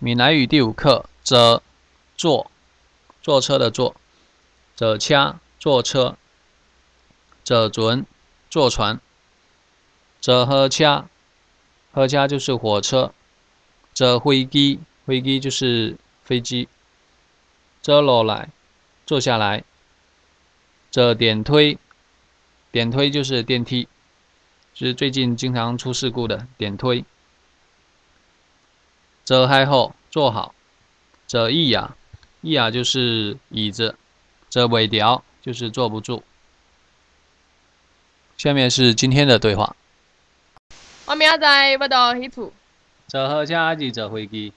闽南语第五课，坐坐坐车的坐，坐车坐车，坐船坐船，坐火车火车就是火车，坐飞机飞机就是飞机，坐落来坐下来，坐电推点推就是电梯，就是最近经常出事故的点推。坐还好，坐好。坐椅呀，一呀就是椅子。坐尾条就是坐不住。下面是今天的对话。我明仔载要到迄厝。坐火车还是坐飞机？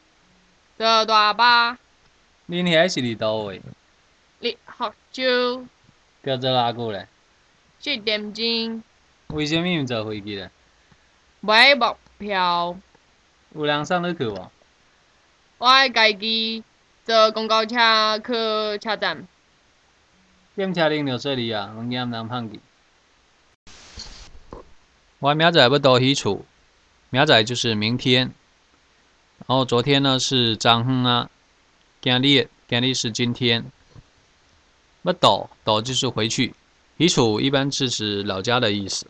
坐大巴。恁遐是伫倒位？伫福州。要坐偌久咧？七点钟。为什么毋坐飞机咧？买目票。有人送你去无？我爱家己坐公交车去车站。点车顶着说你啊，物件毋通放去。我明仔要倒去厝，明仔就是明天。然后昨天呢是昨昏啊，今日今日是今天。要倒倒就是回去，去厝一般是指老家的意思。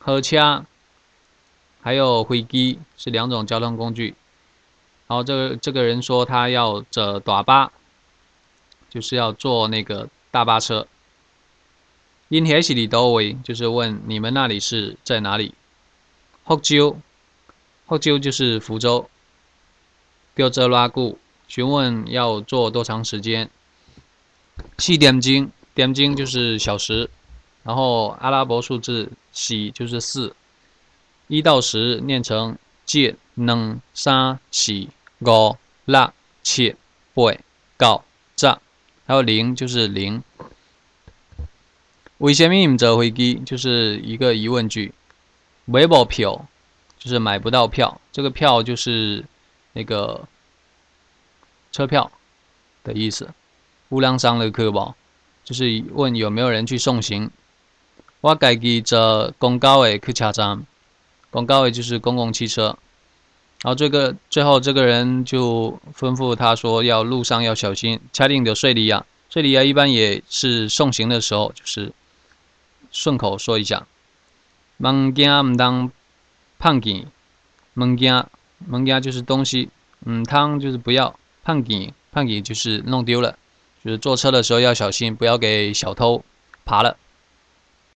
火车还有飞机是两种交通工具。然后这个这个人说他要坐大巴，就是要坐那个大巴车。因何是里多维，就是问你们那里是在哪里？福州，福州就是福州。标泽拉固询问要坐多长时间？四点钟，点钟就是小时，然后阿拉伯数字四就是四，一到十念成借能三四。五、六、七、八、九、十，还有零就是零。为什么唔坐飞机？就是一个疑问句。买不到票就是买不到票，这个票就是那个车票的意思。乌良商的客宝就是问有没有人去送行。我家己坐公交的去车站，公交的就是公共汽车。然后这个最后这个人就吩咐他说要路上要小心。恰定的睡里亚，睡里亚一般也是送行的时候，就是顺口说一下。物件唔当胖见，物件物件就是东西，嗯，汤就是不要胖见，胖见就是弄丢了，就是坐车的时候要小心，不要给小偷爬了。